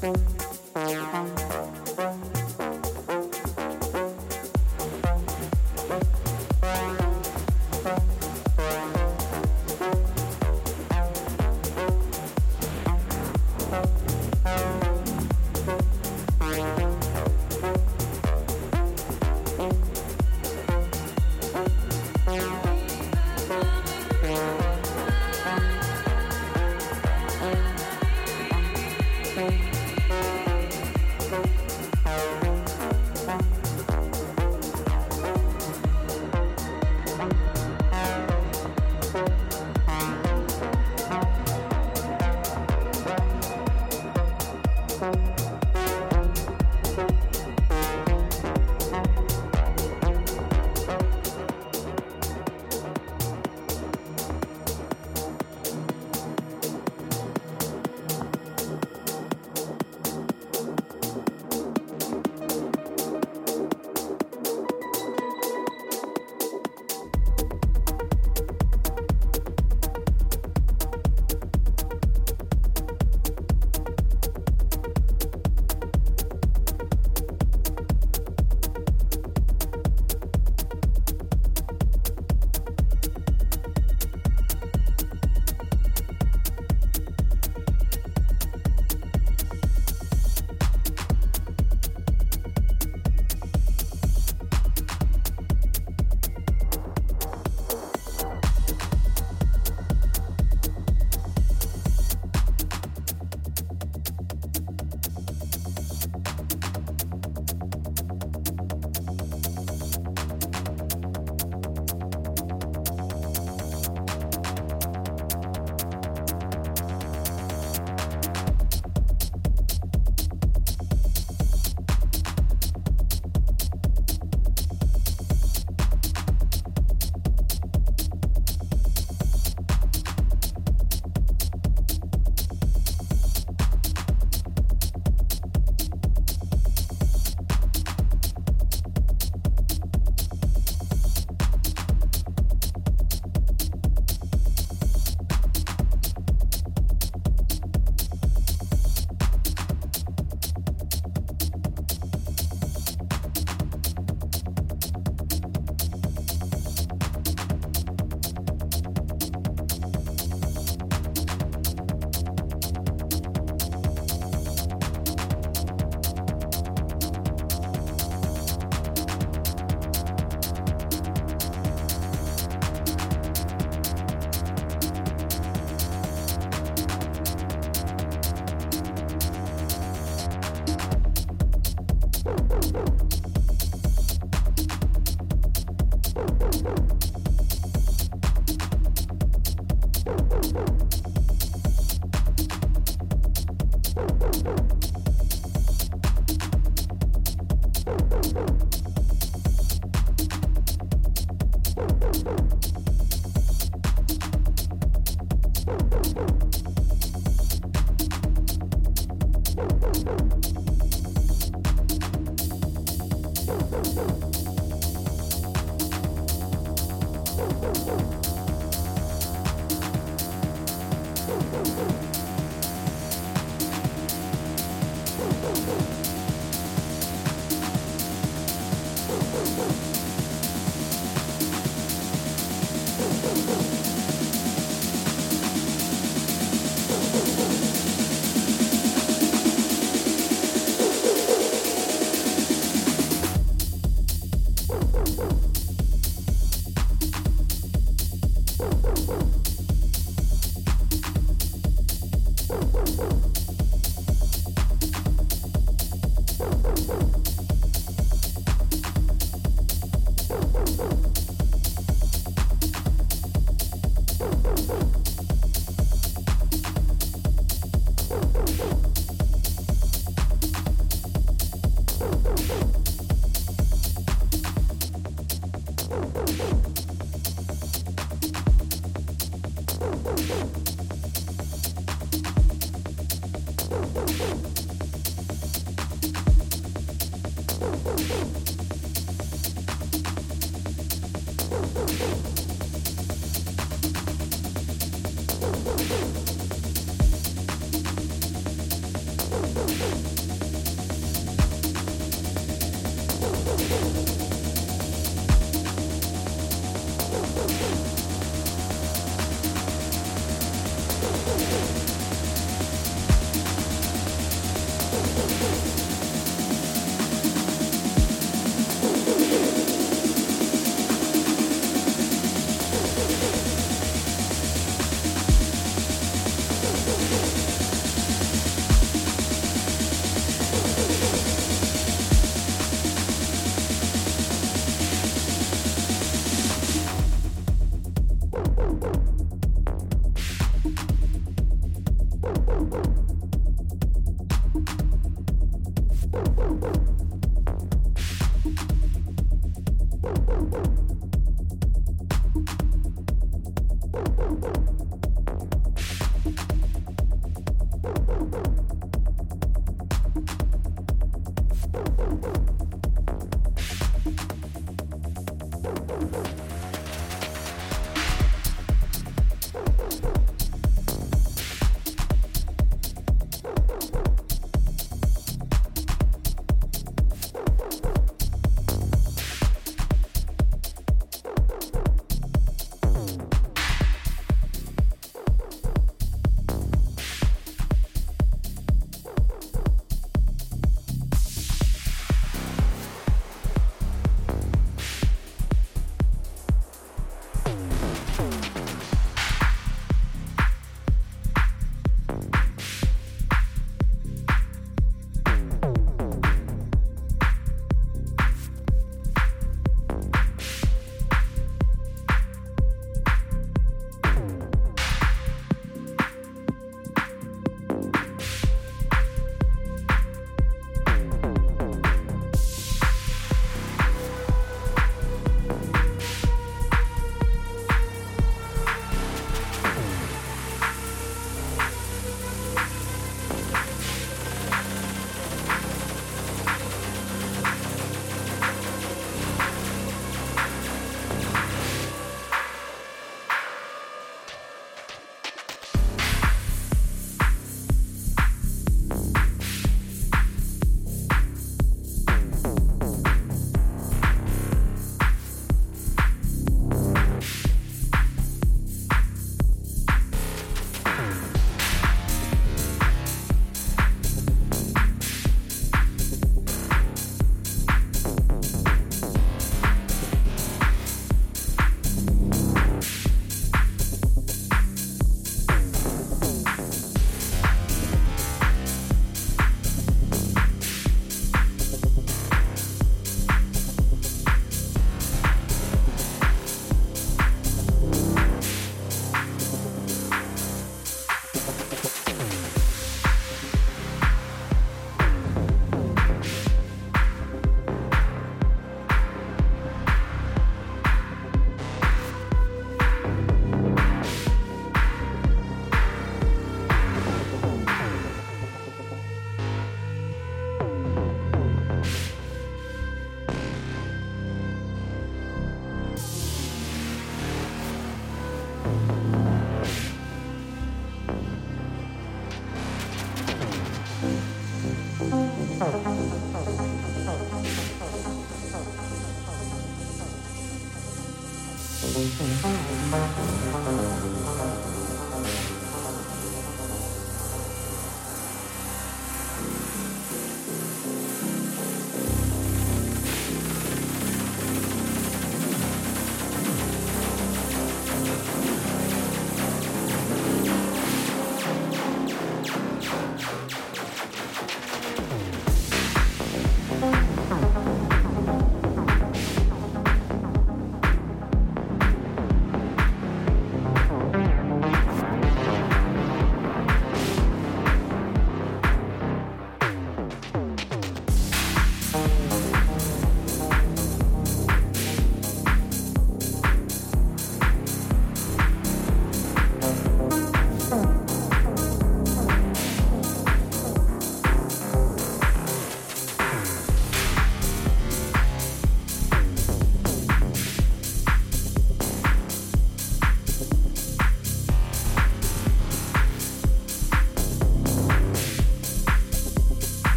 Thank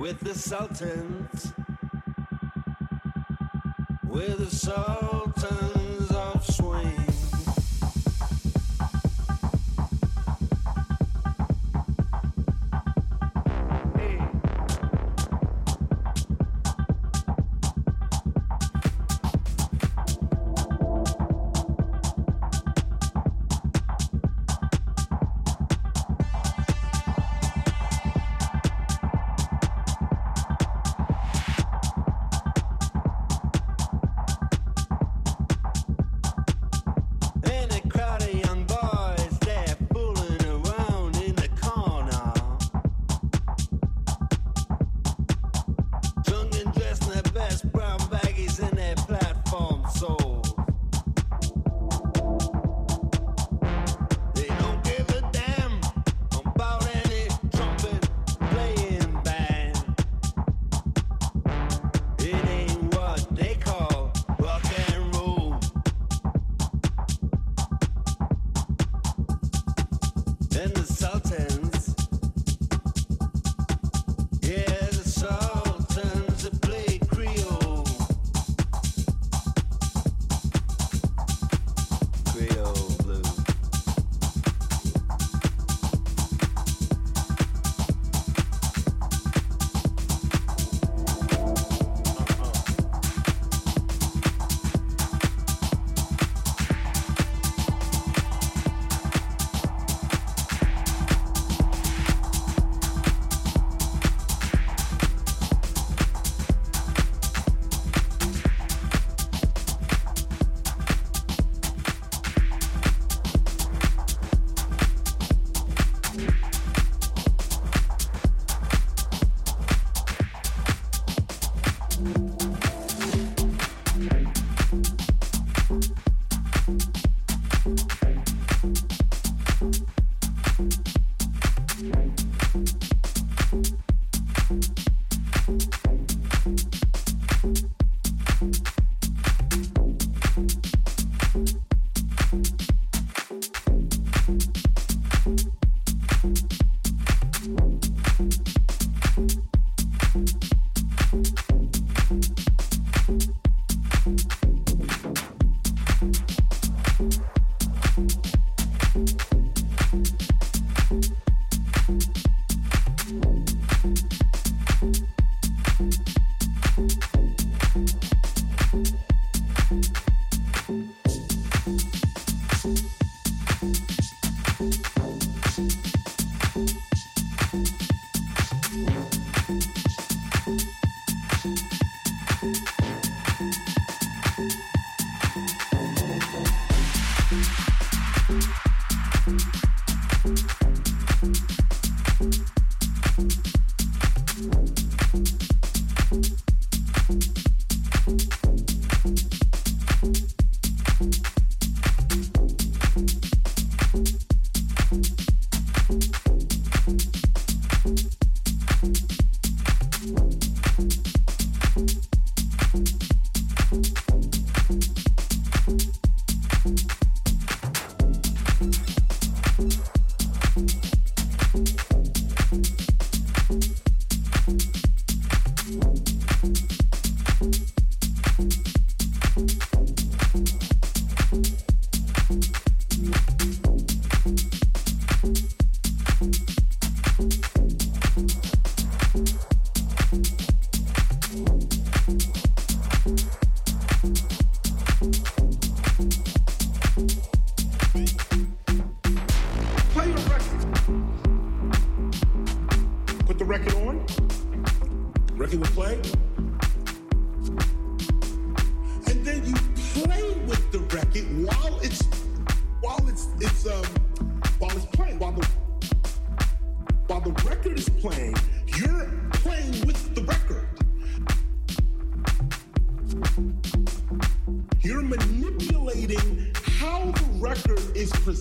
with the Sultans,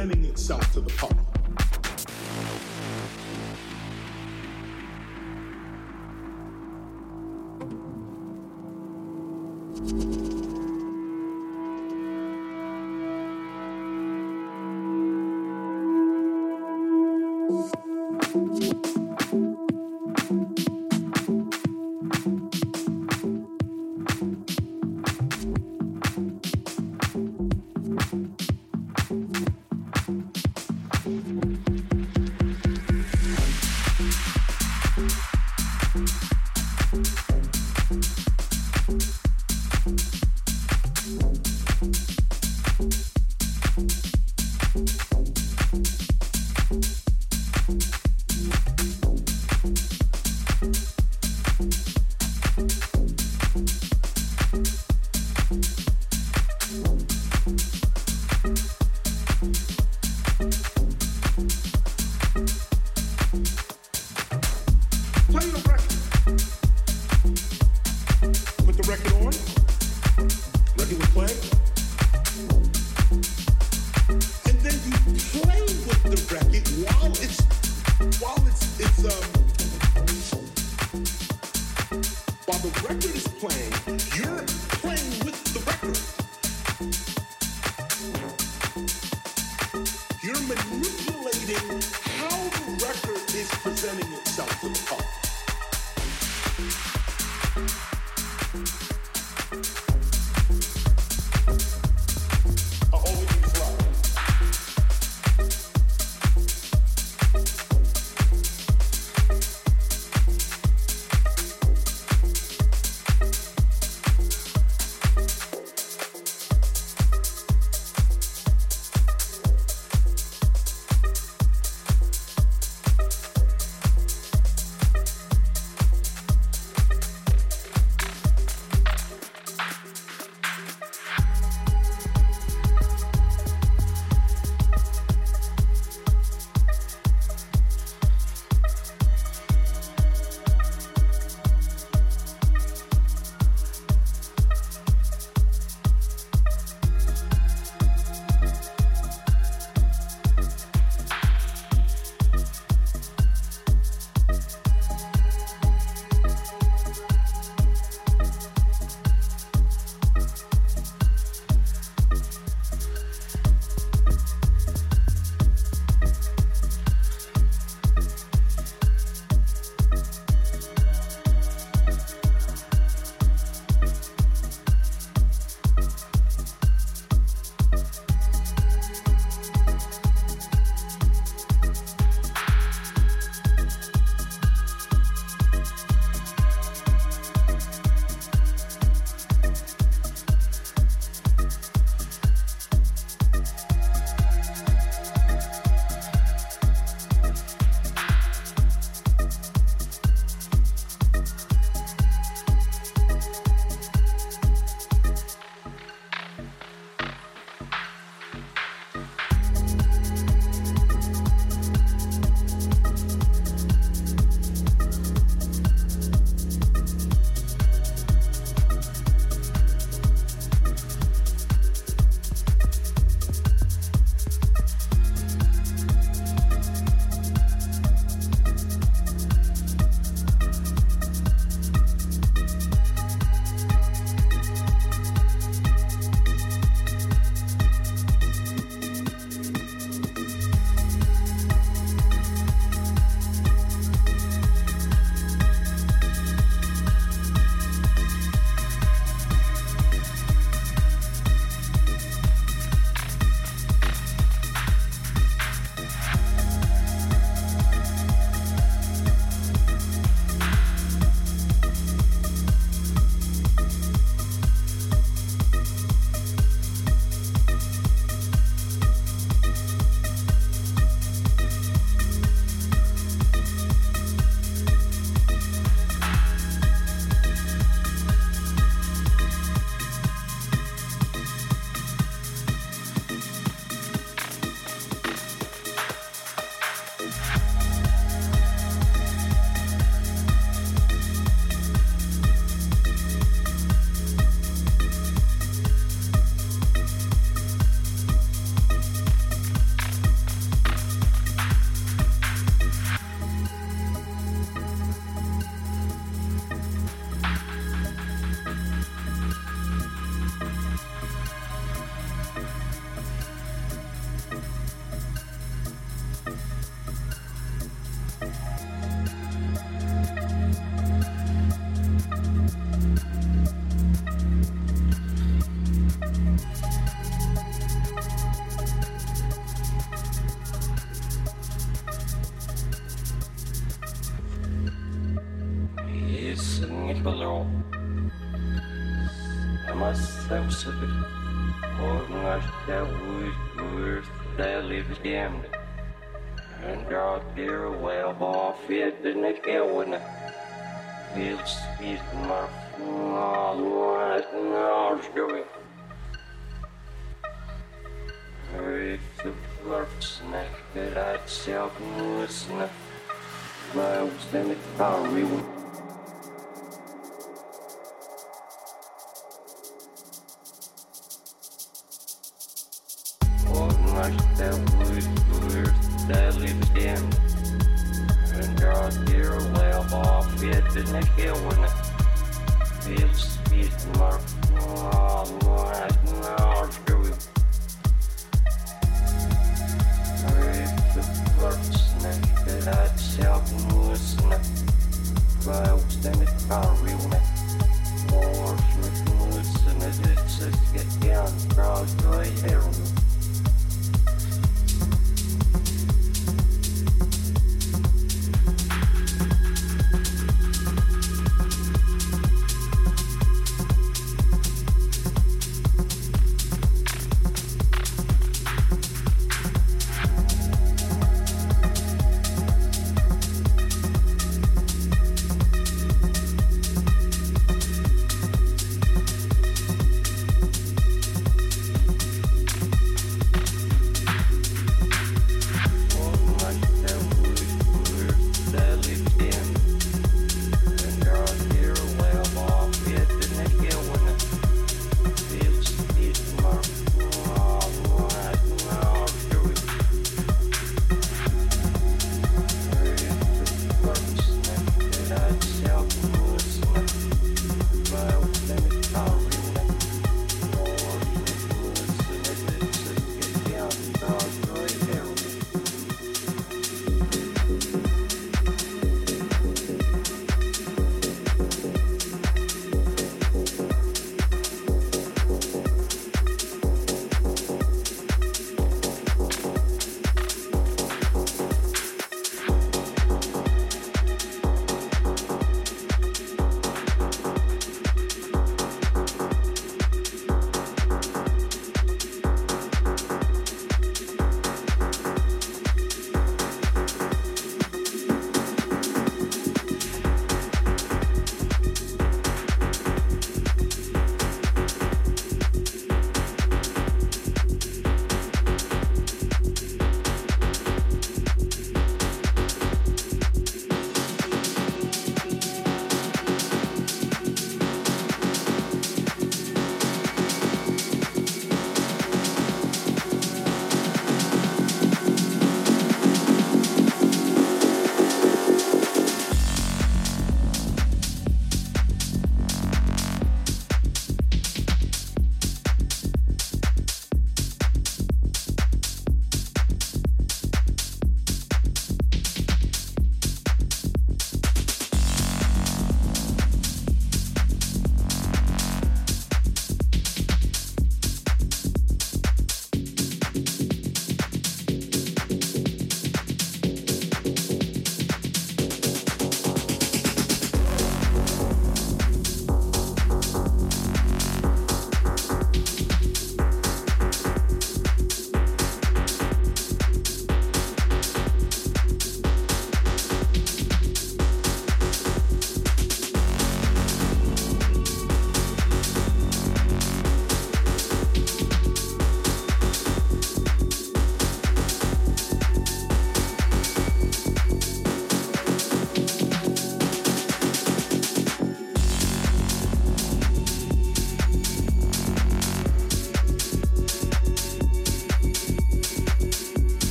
presenting itself must